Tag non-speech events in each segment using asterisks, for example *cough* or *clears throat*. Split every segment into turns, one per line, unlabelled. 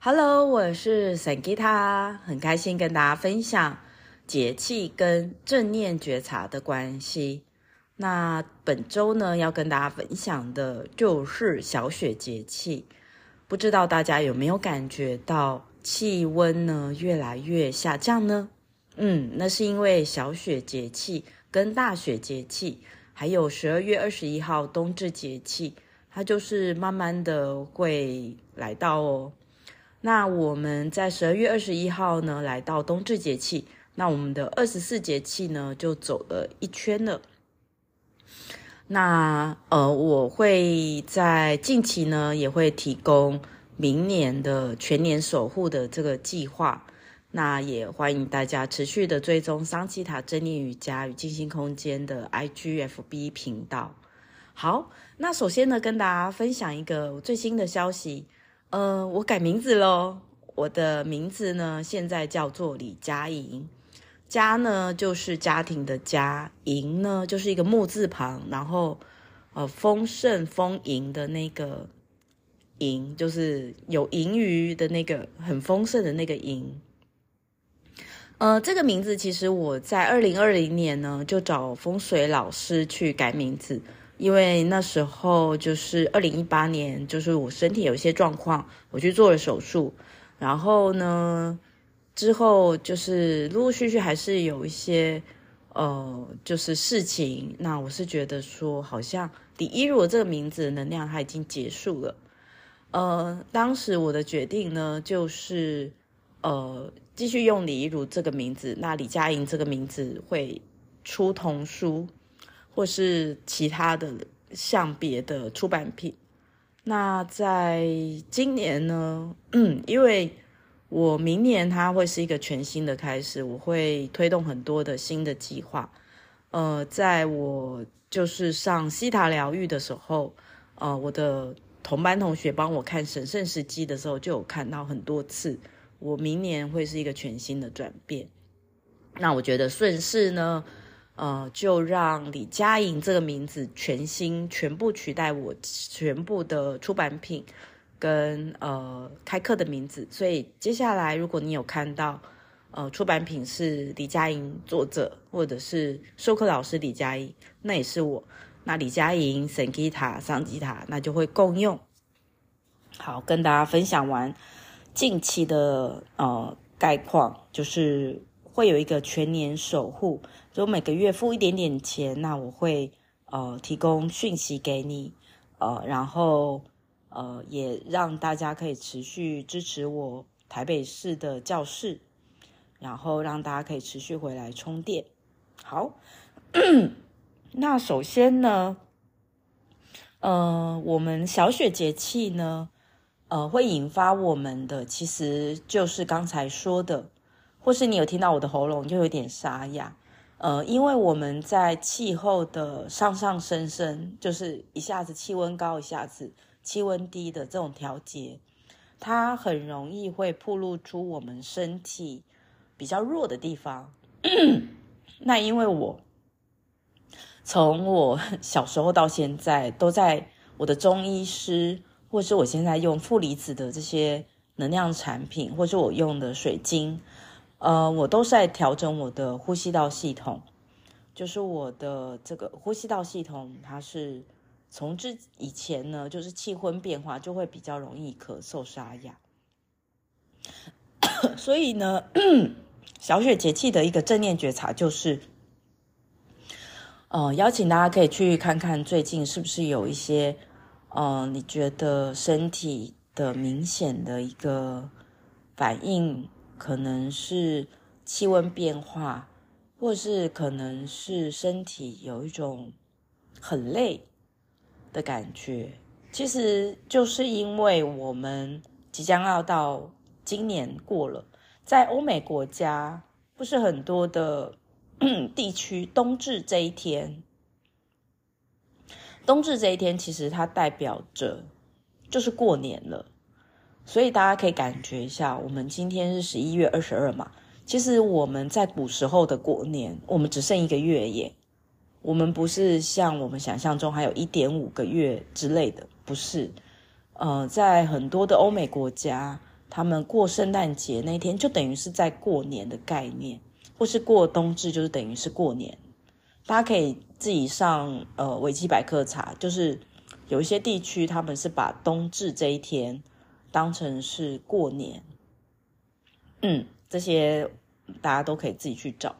Hello，我是 Sangita，很开心跟大家分享节气跟正念觉察的关系。那本周呢，要跟大家分享的就是小雪节气。不知道大家有没有感觉到气温呢越来越下降呢？嗯，那是因为小雪节气跟大雪节气，还有十二月二十一号冬至节气，它就是慢慢的会来到哦。那我们在十二月二十一号呢，来到冬至节气，那我们的二十四节气呢就走了一圈了。那呃，我会在近期呢也会提供明年的全年守护的这个计划，那也欢迎大家持续的追踪桑奇塔正念瑜伽与静心空间的 IGFB 频道。好，那首先呢，跟大家分享一个最新的消息。呃，我改名字喽。我的名字呢，现在叫做李佳莹。家呢，就是家庭的家；莹呢，就是一个木字旁，然后呃，丰盛丰盈的那个盈，就是有盈余的那个很丰盛的那个盈。呃，这个名字其实我在二零二零年呢，就找风水老师去改名字。因为那时候就是二零一八年，就是我身体有一些状况，我去做了手术，然后呢，之后就是陆陆续续还是有一些呃，就是事情。那我是觉得说，好像李依如这个名字能量它已经结束了。呃，当时我的决定呢，就是呃，继续用李依如这个名字，那李佳莹这个名字会出童书。或是其他的像别的出版品，那在今年呢，嗯，因为我明年它会是一个全新的开始，我会推动很多的新的计划。呃，在我就是上希塔疗愈的时候，呃，我的同班同学帮我看神圣时机的时候，就有看到很多次，我明年会是一个全新的转变。那我觉得顺势呢。呃，就让李佳莹这个名字全新全部取代我全部的出版品跟呃开课的名字，所以接下来如果你有看到呃出版品是李佳莹作者或者是授课老师李佳莹，那也是我。那李佳莹、Sankita、桑吉塔，那就会共用。好，跟大家分享完近期的呃概况，就是。会有一个全年守护，就每个月付一点点钱，那我会呃提供讯息给你，呃，然后呃也让大家可以持续支持我台北市的教室，然后让大家可以持续回来充电。好，*clears throat* 那首先呢，呃，我们小雪节气呢，呃，会引发我们的其实就是刚才说的。或是你有听到我的喉咙就有点沙哑，呃，因为我们在气候的上上升升，就是一下子气温高，一下子气温低的这种调节，它很容易会暴露出我们身体比较弱的地方。*clears throat* 那因为我从我小时候到现在，都在我的中医师，或是我现在用负离子的这些能量产品，或是我用的水晶。呃，我都是在调整我的呼吸道系统，就是我的这个呼吸道系统，它是从之以前呢，就是气温变化就会比较容易咳嗽沙哑，*coughs* 所以呢，*coughs* 小雪节气的一个正念觉察就是，呃，邀请大家可以去看看最近是不是有一些，呃，你觉得身体的明显的一个反应。可能是气温变化，或是可能是身体有一种很累的感觉。其实就是因为我们即将要到今年过了，在欧美国家不是很多的 *clears throat* 地区，冬至这一天，冬至这一天其实它代表着就是过年了。所以大家可以感觉一下，我们今天是十一月二十二嘛。其实我们在古时候的过年，我们只剩一个月耶。我们不是像我们想象中还有一点五个月之类的，不是。呃，在很多的欧美国家，他们过圣诞节那天就等于是在过年的概念，或是过冬至就是等于是过年。大家可以自己上呃维基百科查，就是有一些地区他们是把冬至这一天当成是过年。嗯，这些大家都可以自己去找。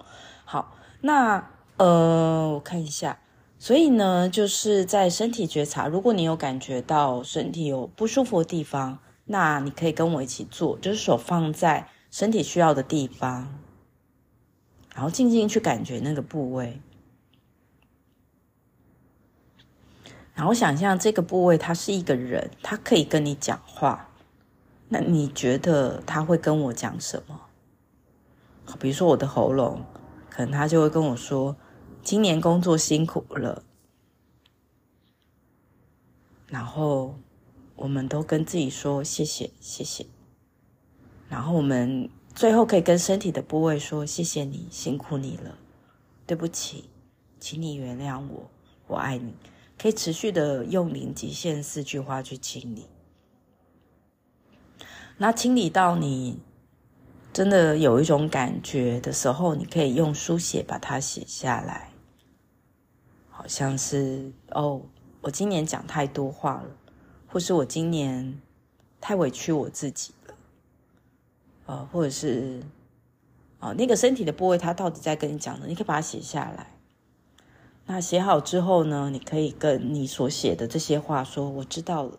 好，那呃我看一下。所以呢，就是在身体觉察，如果你有感觉到身体有不舒服的地方，那你可以跟我一起做，就是手放在身体需要的地方，然后静静去感觉那个部位，然后想象这个部位它是一个人，他可以跟你讲话，那你觉得他会跟我讲什么？比如说我的喉咙，可能他就会跟我说。今年工作辛苦了，然后我们都跟自己说谢谢谢谢，然后我们最后可以跟身体的部位说谢谢你，辛苦你了，对不起，请你原谅我，我爱你。可以持续的用零极限四句话去清理，那清理到你真的有一种感觉的时候，你可以用书写把它写下来。好像是哦，我今年讲太多话了，或是我今年太委屈我自己了，呃，或者是哦，那个身体的部位，它到底在跟你讲的，你可以把它写下来。那写好之后呢，你可以跟你所写的这些话说：“我知道了，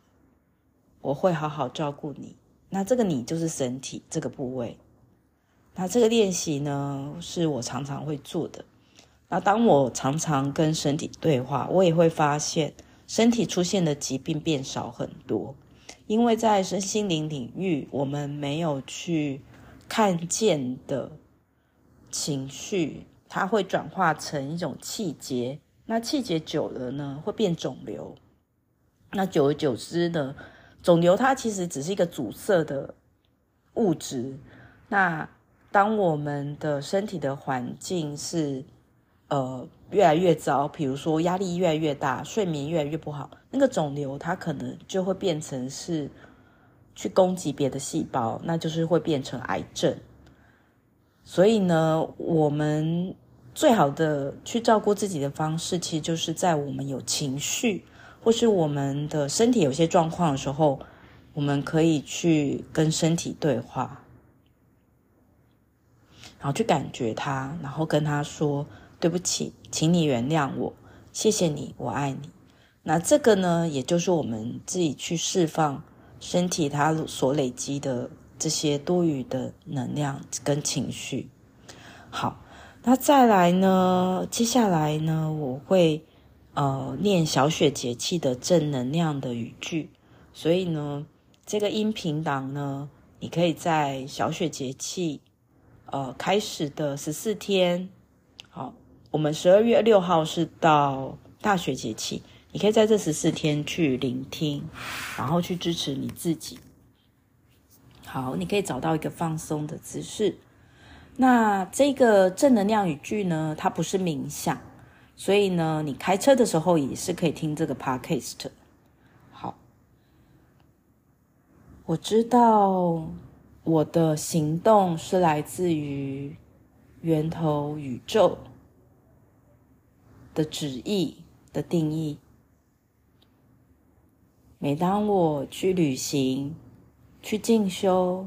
我会好好照顾你。”那这个你就是身体这个部位。那这个练习呢，是我常常会做的。那当我常常跟身体对话，我也会发现身体出现的疾病变少很多，因为在身心灵领域，我们没有去看见的情绪，它会转化成一种气结，那气结久了呢，会变肿瘤。那久而久之呢，肿瘤它其实只是一个阻塞的物质。那当我们的身体的环境是呃，越来越糟。比如说，压力越来越大，睡眠越来越不好，那个肿瘤它可能就会变成是去攻击别的细胞，那就是会变成癌症。所以呢，我们最好的去照顾自己的方式，其实就是在我们有情绪或是我们的身体有些状况的时候，我们可以去跟身体对话，然后去感觉它，然后跟他说。对不起，请你原谅我，谢谢你，我爱你。那这个呢，也就是我们自己去释放身体它所累积的这些多余的能量跟情绪。好，那再来呢，接下来呢，我会呃念小雪节气的正能量的语句。所以呢，这个音频档呢，你可以在小雪节气呃开始的十四天，好。我们十二月六号是到大雪节气，你可以在这十四天去聆听，然后去支持你自己。好，你可以找到一个放松的姿势。那这个正能量语句呢，它不是冥想，所以呢，你开车的时候也是可以听这个 podcast。好，我知道我的行动是来自于源头宇宙的旨意的定义。每当我去旅行、去进修，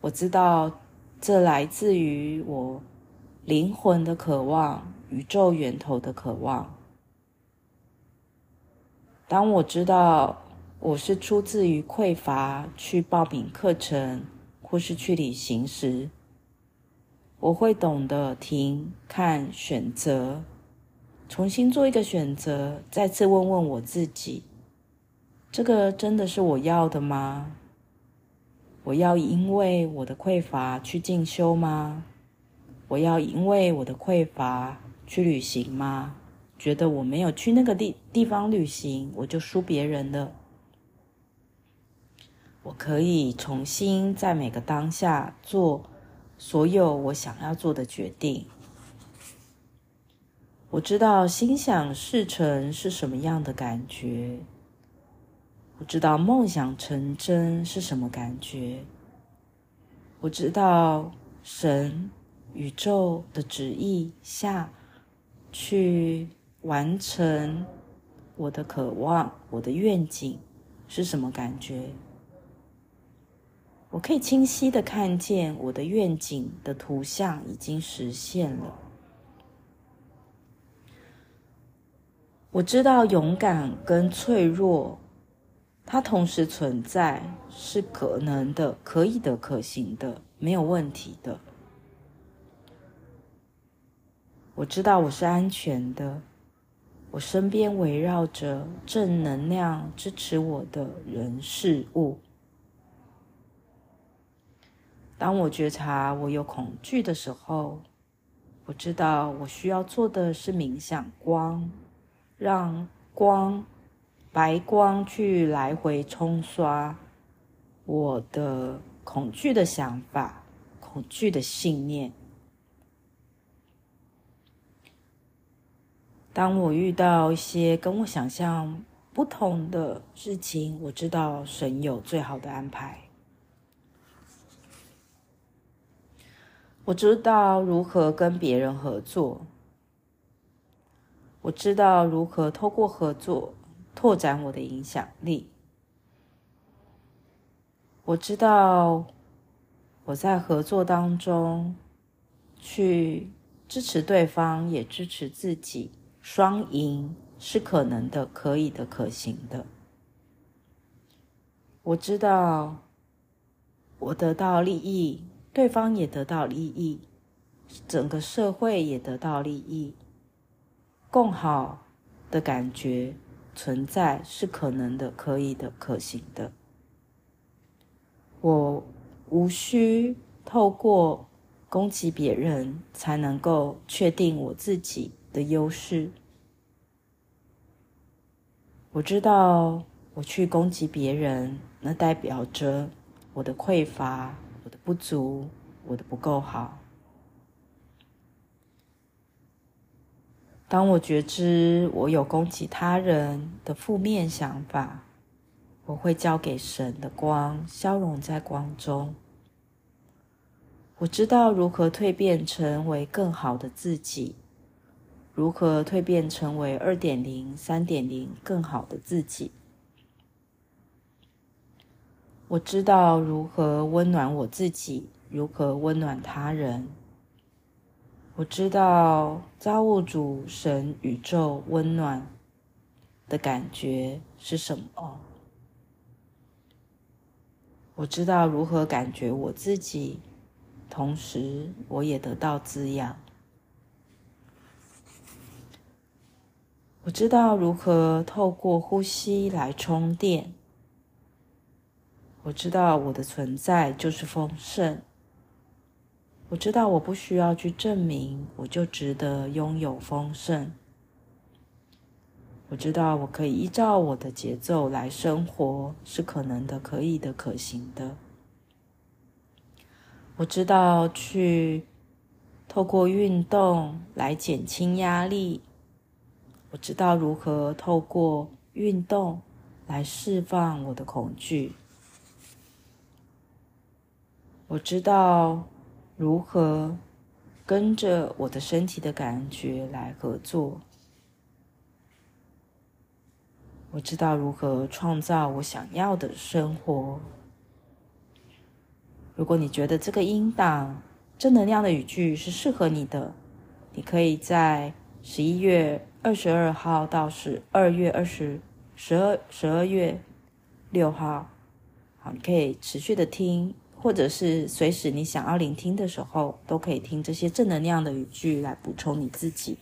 我知道这来自于我灵魂的渴望、宇宙源头的渴望。当我知道我是出自于匮乏去报名课程或是去旅行时，我会懂得停、看、选择。重新做一个选择，再次问问我自己：这个真的是我要的吗？我要因为我的匮乏去进修吗？我要因为我的匮乏去旅行吗？觉得我没有去那个地地方旅行，我就输别人了。我可以重新在每个当下做所有我想要做的决定。我知道心想事成是什么样的感觉，我知道梦想成真是什么感觉。我知道神、宇宙的旨意下去完成我的渴望、我的愿景是什么感觉？我可以清晰的看见我的愿景的图像已经实现了。我知道勇敢跟脆弱，它同时存在，是可能的、可以的、可行的，没有问题的。我知道我是安全的，我身边围绕着正能量支持我的人事物。当我觉察我有恐惧的时候，我知道我需要做的是冥想光。让光，白光去来回冲刷我的恐惧的想法、恐惧的信念。当我遇到一些跟我想象不同的事情，我知道神有最好的安排。我知道如何跟别人合作。我知道如何透过合作拓展我的影响力。我知道我在合作当中去支持对方，也支持自己，双赢是可能的、可以的、可行的。我知道我得到利益，对方也得到利益，整个社会也得到利益。共好的感觉存在是可能的、可以的、可行的。我无需透过攻击别人才能够确定我自己的优势。我知道我去攻击别人，那代表着我的匮乏、我的不足、我的不够好。当我觉知我有攻击他人的负面想法，我会交给神的光，消融在光中。我知道如何蜕变成为更好的自己，如何蜕变成为二点零、三点零更好的自己。我知道如何温暖我自己，如何温暖他人。我知道造物主神宇宙温暖的感觉是什么。我知道如何感觉我自己，同时我也得到滋养。我知道如何透过呼吸来充电。我知道我的存在就是丰盛。我知道我不需要去证明，我就值得拥有丰盛。我知道我可以依照我的节奏来生活，是可能的、可以的、可行的。我知道去透过运动来减轻压力。我知道如何透过运动来释放我的恐惧。我知道。如何跟着我的身体的感觉来合作？我知道如何创造我想要的生活。如果你觉得这个音档正能量的语句是适合你的，你可以在十一月二十二号到十二月二十十二十二月六号，好，你可以持续的听。或者是随时你想要聆听的时候，都可以听这些正能量的语句来补充你自己。